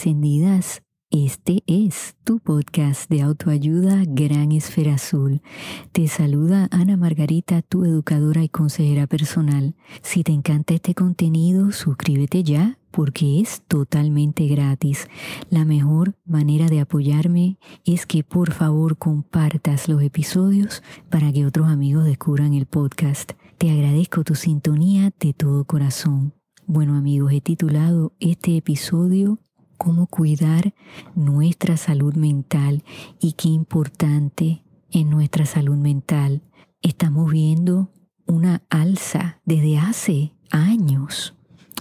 Encendidas, este es tu podcast de autoayuda Gran Esfera Azul. Te saluda Ana Margarita, tu educadora y consejera personal. Si te encanta este contenido, suscríbete ya porque es totalmente gratis. La mejor manera de apoyarme es que por favor compartas los episodios para que otros amigos descubran el podcast. Te agradezco tu sintonía de todo corazón. Bueno amigos, he titulado este episodio Cómo cuidar nuestra salud mental y qué importante en nuestra salud mental. Estamos viendo una alza desde hace años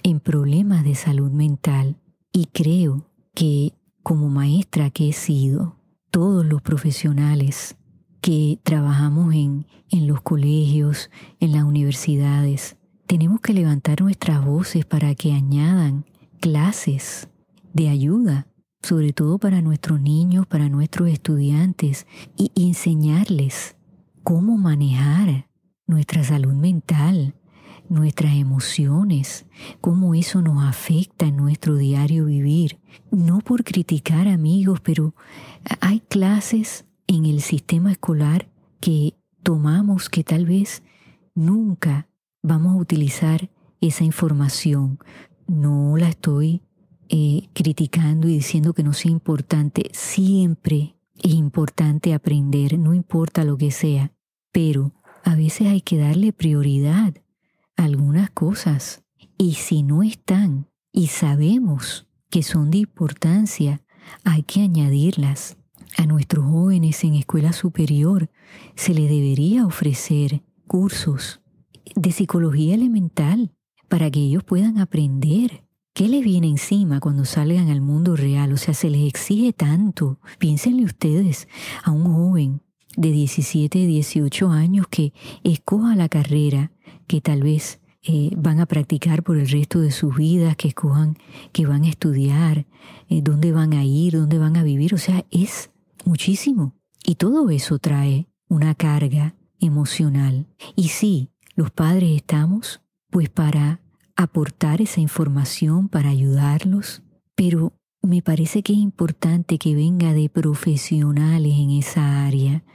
en problemas de salud mental y creo que como maestra que he sido, todos los profesionales que trabajamos en, en los colegios, en las universidades, tenemos que levantar nuestras voces para que añadan clases de ayuda, sobre todo para nuestros niños, para nuestros estudiantes, y enseñarles cómo manejar nuestra salud mental, nuestras emociones, cómo eso nos afecta en nuestro diario vivir. No por criticar amigos, pero hay clases en el sistema escolar que tomamos que tal vez nunca vamos a utilizar esa información. No la estoy eh, criticando y diciendo que no sea importante. Siempre es importante aprender, no importa lo que sea, pero a veces hay que darle prioridad a algunas cosas. Y si no están y sabemos que son de importancia, hay que añadirlas. A nuestros jóvenes en escuela superior se les debería ofrecer cursos de psicología elemental para que ellos puedan aprender qué les viene encima cuando salgan al mundo real. O sea, se les exige tanto. Piénsenle ustedes a un joven de 17, 18 años que escoja la carrera que tal vez eh, van a practicar por el resto de sus vidas, que escojan que van a estudiar, eh, dónde van a ir, dónde van a vivir. O sea, es muchísimo. Y todo eso trae una carga emocional. Y sí, los padres estamos pues para aportar esa información, para ayudarlos, pero me parece que es importante que venga de profesionales en esa área,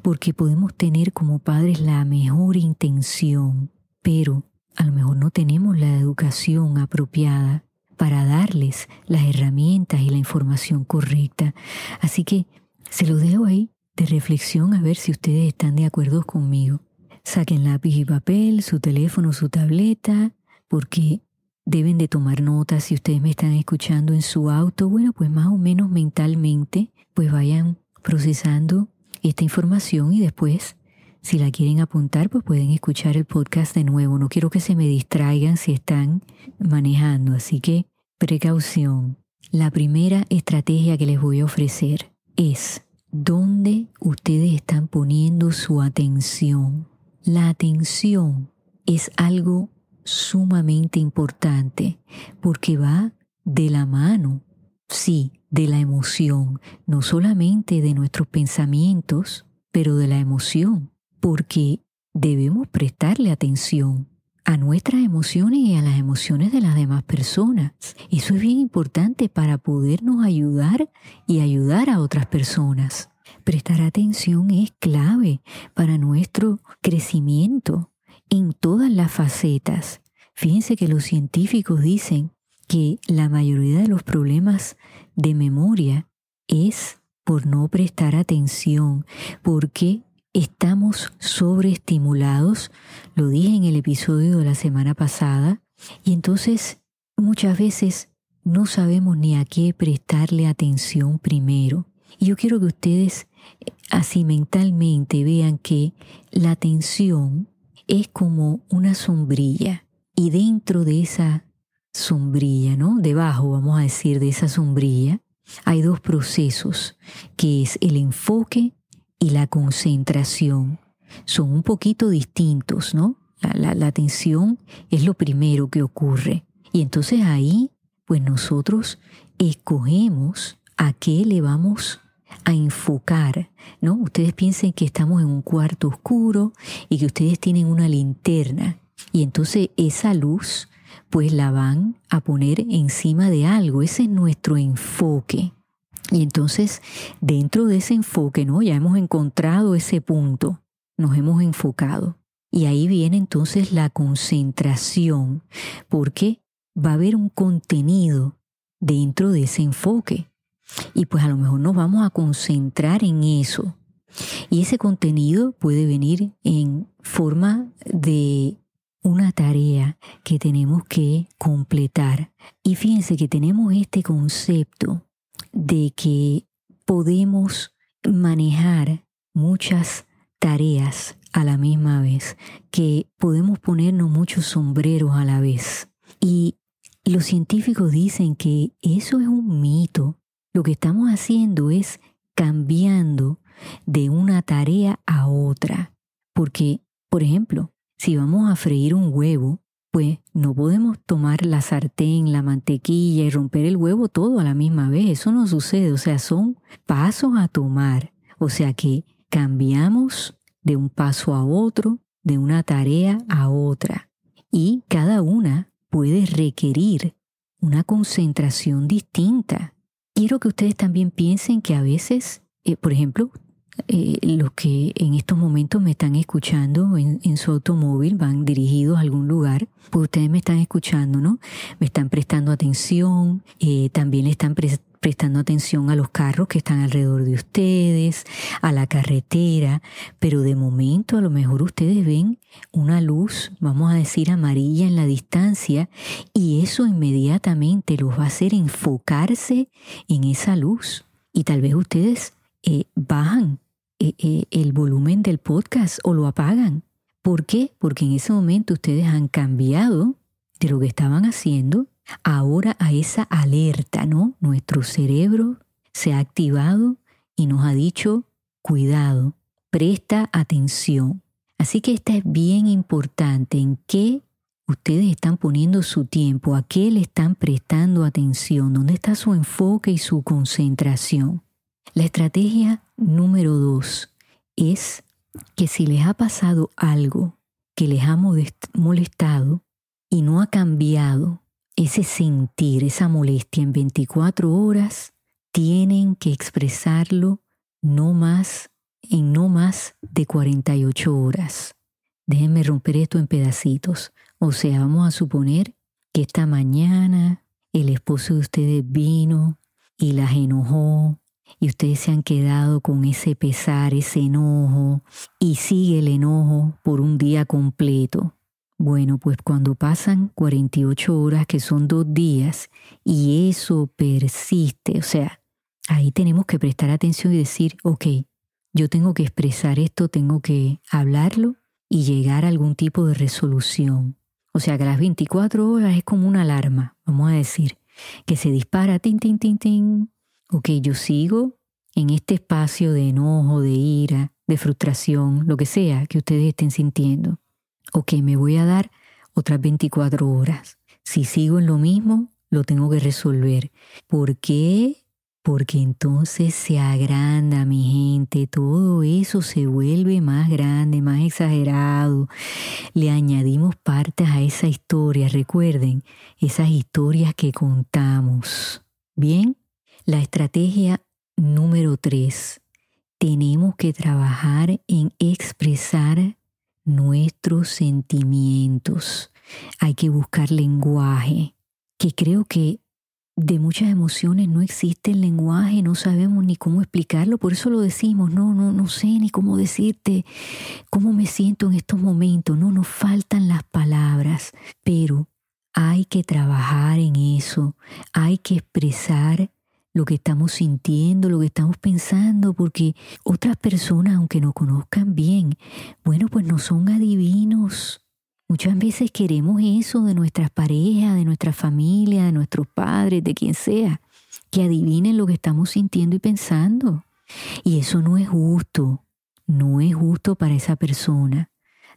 porque podemos tener como padres la mejor intención, pero a lo mejor no tenemos la educación apropiada para darles las herramientas y la información correcta. Así que se lo dejo ahí de reflexión a ver si ustedes están de acuerdo conmigo. Saquen lápiz y papel, su teléfono, su tableta, porque deben de tomar notas si ustedes me están escuchando en su auto. Bueno, pues más o menos mentalmente, pues vayan procesando esta información y después, si la quieren apuntar, pues pueden escuchar el podcast de nuevo. No quiero que se me distraigan si están manejando, así que precaución. La primera estrategia que les voy a ofrecer es dónde ustedes están poniendo su atención. La atención es algo sumamente importante porque va de la mano, sí, de la emoción, no solamente de nuestros pensamientos, pero de la emoción, porque debemos prestarle atención a nuestras emociones y a las emociones de las demás personas. Eso es bien importante para podernos ayudar y ayudar a otras personas. Prestar atención es clave para nuestro crecimiento en todas las facetas. Fíjense que los científicos dicen que la mayoría de los problemas de memoria es por no prestar atención, porque estamos sobreestimulados, lo dije en el episodio de la semana pasada, y entonces muchas veces no sabemos ni a qué prestarle atención primero. Y yo quiero que ustedes así mentalmente vean que la atención es como una sombrilla y dentro de esa sombrilla, ¿no? Debajo, vamos a decir, de esa sombrilla, hay dos procesos, que es el enfoque y la concentración. Son un poquito distintos, ¿no? La, atención es lo primero que ocurre. Y entonces ahí, pues nosotros escogemos a qué le vamos a enfocar, ¿no? Ustedes piensen que estamos en un cuarto oscuro y que ustedes tienen una linterna y entonces esa luz pues la van a poner encima de algo. Ese es nuestro enfoque. Y entonces, dentro de ese enfoque, ¿no? Ya hemos encontrado ese punto, nos hemos enfocado. Y ahí viene entonces la concentración, porque va a haber un contenido dentro de ese enfoque. Y pues a lo mejor nos vamos a concentrar en eso. Y ese contenido puede venir en forma de una tarea que tenemos que completar. Y fíjense que tenemos este concepto de que podemos manejar muchas tareas a la misma vez, que podemos ponernos muchos sombreros a la vez. Y los científicos dicen que eso es un mito. Lo que estamos haciendo es cambiando de una tarea a otra. Porque, por ejemplo, si vamos a freír un huevo, pues no podemos tomar la sartén, la mantequilla y romper el huevo todo a la misma vez. Eso no sucede. O sea, son pasos a tomar. O sea que cambiamos de un paso a otro, de una tarea a otra. Y cada una puede requerir una concentración distinta. Quiero que ustedes también piensen que a veces, eh, por ejemplo, eh, los que en estos momentos me están escuchando en, su automóvil, van dirigidos a algún lugar, pues ustedes me están escuchando, ¿no? Me están prestando atención, eh, también están prestando atención a los carros que están alrededor de ustedes, a la carretera, pero de momento a lo mejor ustedes ven una luz, vamos a decir amarilla en la distancia, y eso inmediatamente los va a hacer enfocarse en esa luz. Y tal vez ustedes eh, bajan eh, eh, el volumen del podcast o lo apagan. ¿Por qué? Porque en ese momento ustedes han cambiado de lo que estaban haciendo ahora a esa alerta, ¿no? Nuestro cerebro se ha activado y nos ha dicho, cuidado, presta atención. Así que esta es bien importante en qué ustedes están poniendo su tiempo, a qué le están prestando atención, dónde está su enfoque y su concentración. La estrategia número dos es que si les ha pasado algo que les ha molestado y no ha cambiado ese sentir, esa molestia en 24 horas, tienen que expresarlo no más en no más de 48 horas. Déjenme romper esto en pedacitos. O sea, vamos a suponer que esta mañana el esposo de ustedes vino y las enojó y ustedes se han quedado con ese pesar, ese enojo, y sigue el enojo por un día completo. Bueno, pues cuando pasan 48 horas, que son dos días, y eso persiste, o sea, ahí tenemos que prestar atención y decir, ok, yo tengo que expresar esto, tengo que hablarlo y llegar a algún tipo de resolución. O sea que las 24 horas es como una alarma, vamos a decir, que se dispara, tin, tin, tin, tin, ok, yo sigo en este espacio de enojo, de ira, de frustración, lo que sea que ustedes estén sintiendo. Ok, me voy a dar otras 24 horas. Si sigo en lo mismo, lo tengo que resolver. ¿Por qué? Porque entonces se agranda mi gente, todo eso se vuelve más grande, más exagerado. Le añadimos partes a esa historia, recuerden, esas historias que contamos. ¿Bien? La estrategia número tres, tenemos que trabajar en expresar nuestros sentimientos. Hay que buscar lenguaje, que creo que de muchas emociones no existe el lenguaje, no sabemos ni cómo explicarlo, por eso lo decimos, no, no, no sé ni cómo decirte cómo me siento en estos momentos, no nos faltan las palabras, pero hay que trabajar en eso, hay que expresar lo que estamos sintiendo, lo que estamos pensando, porque otras personas, aunque nos conozcan bien, bueno, pues no son adivinos. Muchas veces queremos eso de nuestras parejas, de nuestra familia, de nuestros padres, de quien sea, que adivinen lo que estamos sintiendo y pensando. Y eso no es justo, no es justo para esa persona.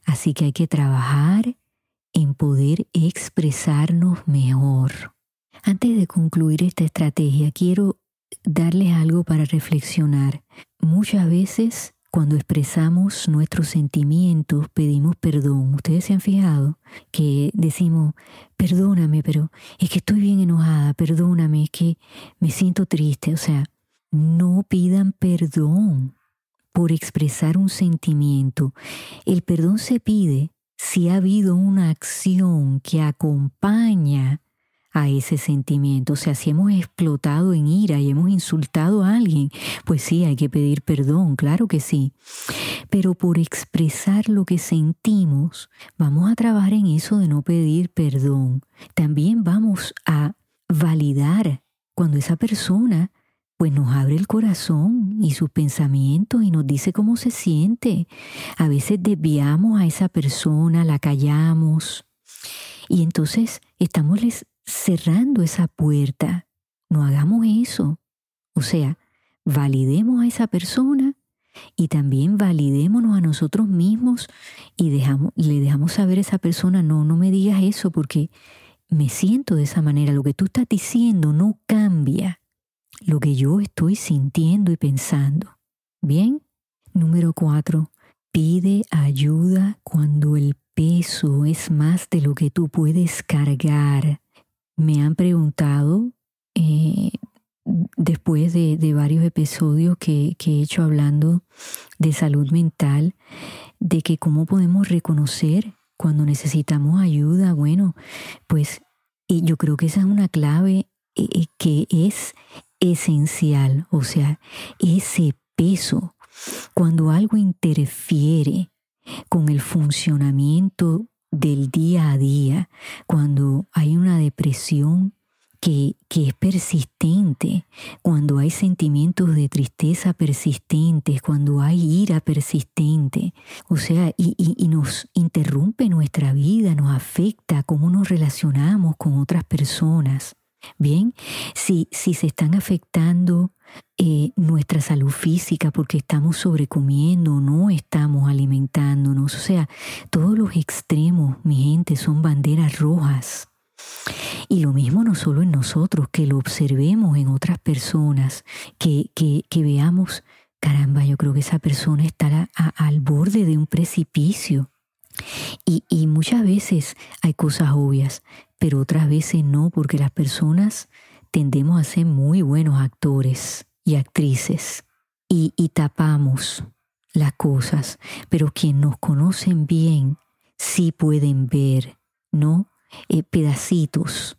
Así que hay que trabajar en poder expresarnos mejor. Antes de concluir esta estrategia, quiero darles algo para reflexionar. Muchas veces cuando expresamos nuestros sentimientos, pedimos perdón. Ustedes se han fijado que decimos, perdóname, pero es que estoy bien enojada, perdóname, es que me siento triste. O sea, no pidan perdón por expresar un sentimiento. El perdón se pide si ha habido una acción que acompaña a ese sentimiento. O sea, si hemos explotado en ira y hemos insultado a alguien, pues sí, hay que pedir perdón, claro que sí. Pero por expresar lo que sentimos, vamos a trabajar en eso de no pedir perdón. También vamos a validar cuando esa persona pues nos abre el corazón y sus pensamientos y nos dice cómo se siente. A veces desviamos a esa persona, la callamos y entonces estamos cerrando esa puerta. No hagamos eso. O sea, validemos a esa persona y también validémonos a nosotros mismos y dejamos, le dejamos saber a esa persona, no, no me digas eso porque me siento de esa manera. Lo que tú estás diciendo no cambia lo que yo estoy sintiendo y pensando. Bien. Número cuatro, pide ayuda cuando el peso es más de lo que tú puedes cargar me han preguntado eh, después de, varios episodios que, he hecho hablando de salud mental, de que cómo podemos reconocer cuando necesitamos ayuda. Bueno, pues yo creo que esa es una clave eh, eh, que es esencial, o sea, ese peso, cuando algo interfiere con el funcionamiento del día a día, cuando hay una depresión que, es persistente, cuando hay sentimientos de tristeza persistentes, cuando hay ira persistente, o sea, y, y, nos interrumpe nuestra vida, nos afecta cómo nos relacionamos con otras personas. Bien, si, si se están afectando eh, nuestra salud física porque estamos sobrecomiendo no estamos alimentándonos. O sea, todos los extremos, mi gente, son banderas rojas. Y lo mismo no solo en nosotros, que lo observemos en otras personas, que, que, que veamos, caramba, yo creo que esa persona está al borde de un precipicio. Y, y muchas veces hay cosas obvias, pero otras veces no, porque las personas tendemos a ser muy buenos actores y actrices y, tapamos las cosas, pero quienes nos conocen bien sí pueden ver, ¿no? Eh, pedacitos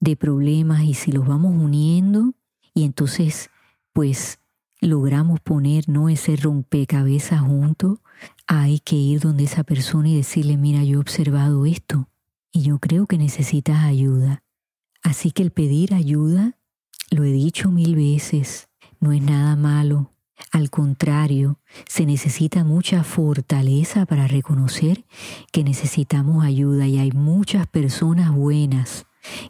de problemas y si los vamos uniendo y entonces pues logramos poner no ese rompecabezas junto, hay que ir donde esa persona y decirle, mira, yo he observado esto y yo creo que necesitas ayuda. Así que el pedir ayuda, lo he dicho mil veces, no es nada malo. Al contrario, se necesita mucha fortaleza para reconocer que necesitamos ayuda y hay muchas personas buenas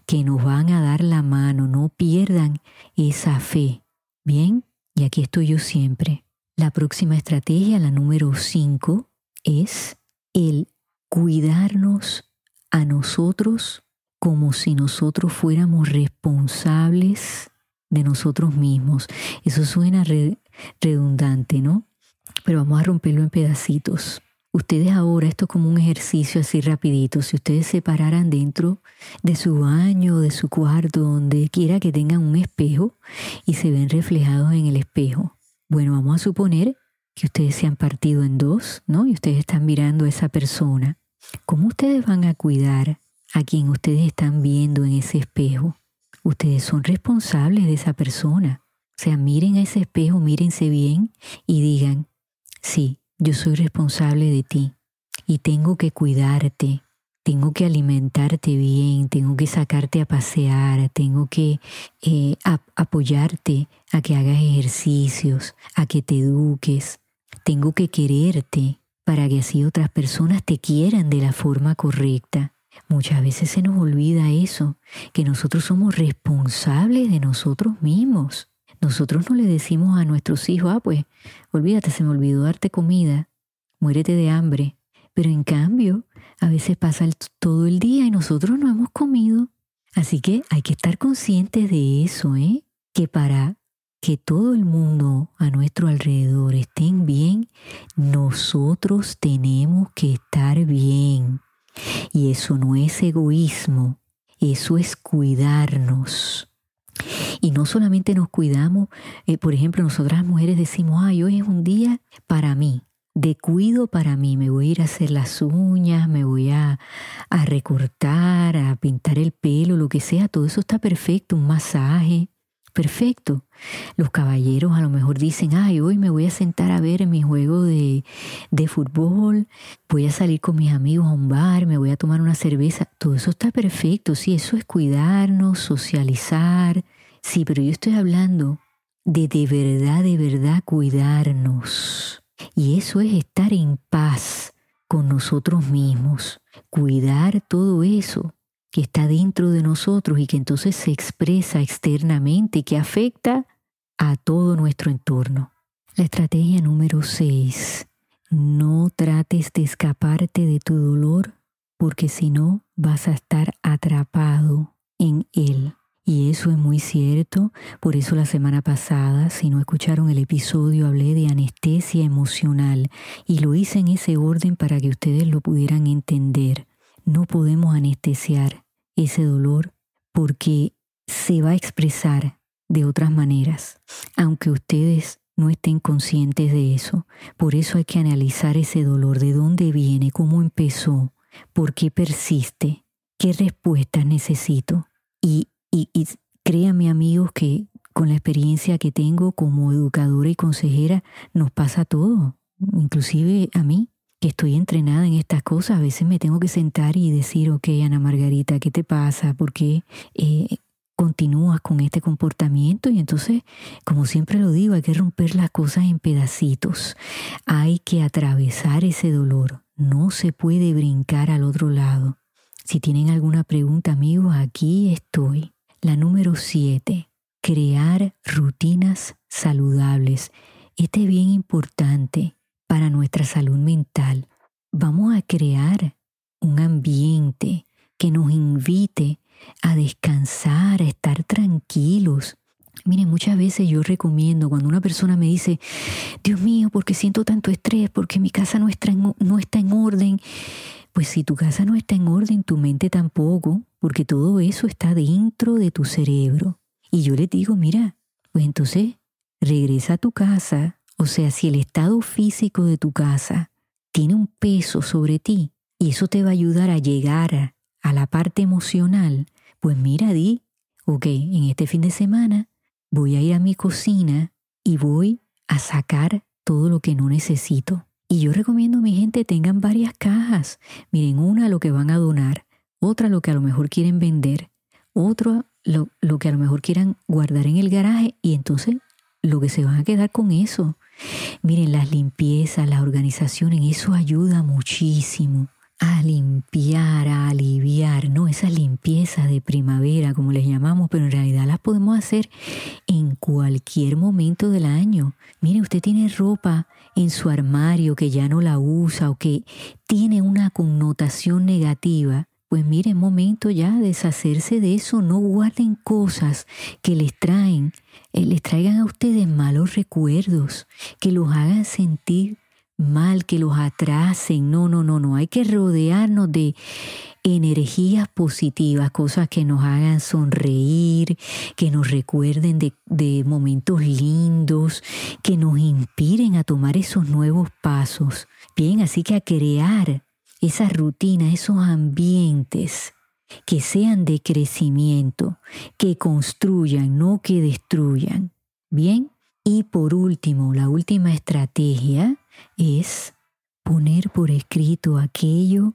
que nos van a dar la mano. No pierdan esa fe. Bien, y aquí estoy yo siempre. La próxima estrategia, la número 5, es el cuidarnos a nosotros como si nosotros fuéramos responsables de nosotros mismos. Eso suena redundante, ¿no? Pero vamos a romperlo en pedacitos. Ustedes ahora, esto es como un ejercicio así rapidito, si ustedes se pararan dentro de su baño, de su cuarto, donde quiera que tengan un espejo y se ven reflejados en el espejo. Bueno, vamos a suponer que ustedes se han partido en dos, ¿no? Y ustedes están mirando a esa persona. ¿Cómo ustedes van a cuidar a quien ustedes están viendo en ese espejo. Ustedes son responsables de esa persona. O sea, miren a ese espejo, mírense bien y digan, sí, yo soy responsable de ti y tengo que cuidarte, tengo que alimentarte bien, tengo que sacarte a pasear, tengo que eh, apoyarte a que hagas ejercicios, a que te eduques, tengo que quererte para que así otras personas te quieran de la forma correcta. Muchas veces se nos olvida eso, que nosotros somos responsables de nosotros mismos. Nosotros no le decimos a nuestros hijos, ah, pues, olvídate, se me olvidó darte comida, muérete de hambre. Pero en cambio, a veces pasa todo el día y nosotros no hemos comido. Así que hay que estar conscientes de eso, ¿eh? Que para que todo el mundo a nuestro alrededor estén bien, nosotros tenemos que estar bien. Y eso no es egoísmo, eso es cuidarnos. Y no solamente nos cuidamos, eh, por ejemplo, nosotras mujeres decimos, ay, hoy es un día para mí, de cuido para mí. Me voy a ir a hacer las uñas, me voy a, a recortar, a pintar el pelo, lo que sea. Todo eso está perfecto, un masaje. Perfecto. Los caballeros a lo mejor dicen, ay, hoy me voy a sentar a ver mi juego de, de, fútbol, voy a salir con mis amigos a un bar, me voy a tomar una cerveza. Todo eso está perfecto, sí, eso es cuidarnos, socializar. Sí, pero yo estoy hablando de de verdad, de verdad cuidarnos. Y eso es estar en paz con nosotros mismos, cuidar todo eso que está dentro de nosotros y que entonces se expresa externamente y que afecta a todo nuestro entorno. La estrategia número 6. No trates de escaparte de tu dolor porque si no vas a estar atrapado en él. Y eso es muy cierto, por eso la semana pasada, si no escucharon el episodio, hablé de anestesia emocional y lo hice en ese orden para que ustedes lo pudieran entender. No podemos anestesiar ese dolor porque se va a expresar de otras maneras, aunque ustedes no estén conscientes de eso. Por eso hay que analizar ese dolor, de dónde viene, cómo empezó, por qué persiste, qué respuestas necesito. Y y, créanme amigos que con la experiencia que tengo como educadora y consejera nos pasa todo, inclusive a mí estoy entrenada en estas cosas, a veces me tengo que sentar y decir, ok, Ana Margarita, ¿qué te pasa? ¿Por qué eh, continúas con este comportamiento? Y entonces, como siempre lo digo, hay que romper las cosas en pedacitos, hay que atravesar ese dolor, no se puede brincar al otro lado. Si tienen alguna pregunta, amigos, aquí estoy. La número 7, crear rutinas saludables. Este es bien importante para nuestra salud mental. Vamos a crear un ambiente que nos invite a descansar, a estar tranquilos. Miren, muchas veces yo recomiendo cuando una persona me dice, Dios mío, porque siento tanto estrés, porque mi casa no está en, no está en orden. Pues si tu casa no está en orden, tu mente tampoco, porque todo eso está dentro de tu cerebro. Y yo le digo, mira, pues entonces regresa a tu casa, o sea, si el estado físico de tu casa tiene un peso sobre ti y eso te va a ayudar a llegar a, la parte emocional, pues mira, di, ok, en este fin de semana voy a ir a mi cocina y voy a sacar todo lo que no necesito. Y yo recomiendo a mi gente tengan varias cajas. Miren, una lo que van a donar, otra lo que a lo mejor quieren vender, otra lo, lo que a lo mejor quieran guardar en el garaje y entonces lo que se van a quedar con eso. Miren, las limpiezas, las organizaciones, eso ayuda muchísimo a limpiar, a aliviar, ¿no? Esas limpiezas de primavera, como les llamamos, pero en realidad las podemos hacer en cualquier momento del año. Mire, usted tiene ropa en su armario que ya no la usa o que tiene una connotación negativa. Pues mire, momento ya de deshacerse de eso. No guarden cosas que les traen, eh, les traigan a ustedes malos recuerdos, que los hagan sentir mal, que los atrasen. No, no, no, no. Hay que rodearnos de energías positivas, cosas que nos hagan sonreír, que nos recuerden de, de, momentos lindos, que nos inspiren a tomar esos nuevos pasos. Bien, así que a crear esas rutinas, esos ambientes que sean de crecimiento, que construyan, no que destruyan. Bien, y por último, la última estrategia es poner por escrito aquello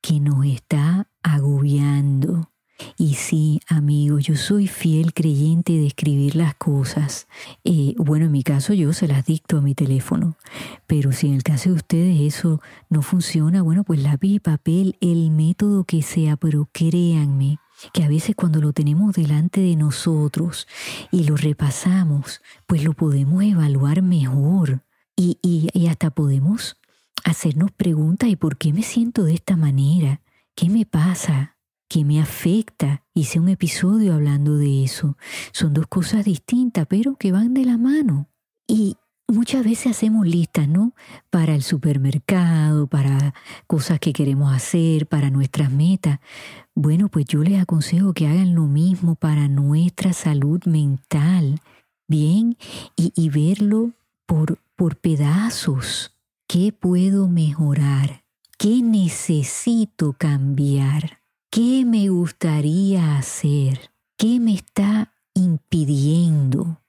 que nos está agobiando. Y sí, amigos, yo soy fiel creyente de escribir las cosas. Eh, bueno, en mi caso yo se las dicto a mi teléfono, pero si en el caso de ustedes eso no funciona, bueno, pues lápiz y papel, el método que sea, pero créanme que a veces cuando lo tenemos delante de nosotros y lo repasamos, pues lo podemos evaluar mejor y, y, hasta podemos hacernos preguntas, ¿y por qué me siento de esta manera? ¿Qué me pasa? Que me afecta. Hice un episodio hablando de eso. Son dos cosas distintas, pero que van de la mano. Y muchas veces hacemos listas, ¿no? Para el supermercado, para cosas que queremos hacer, para nuestras metas. Bueno, pues yo les aconsejo que hagan lo mismo para nuestra salud mental. Bien, y, y verlo por, por pedazos. ¿Qué puedo mejorar? ¿Qué necesito cambiar? ¿Qué me gustaría hacer? ¿Qué me está impidiendo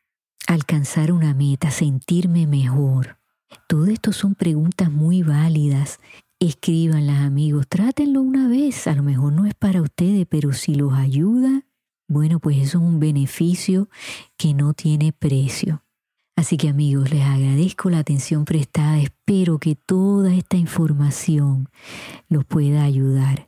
alcanzar una meta, sentirme mejor? Todo esto son preguntas muy válidas. Escríbanlas amigos, trátenlo una vez. A lo mejor no es para ustedes, pero si los ayuda, bueno, pues eso es un beneficio que no tiene precio. Así que amigos, les agradezco la atención prestada, espero que toda esta información los pueda ayudar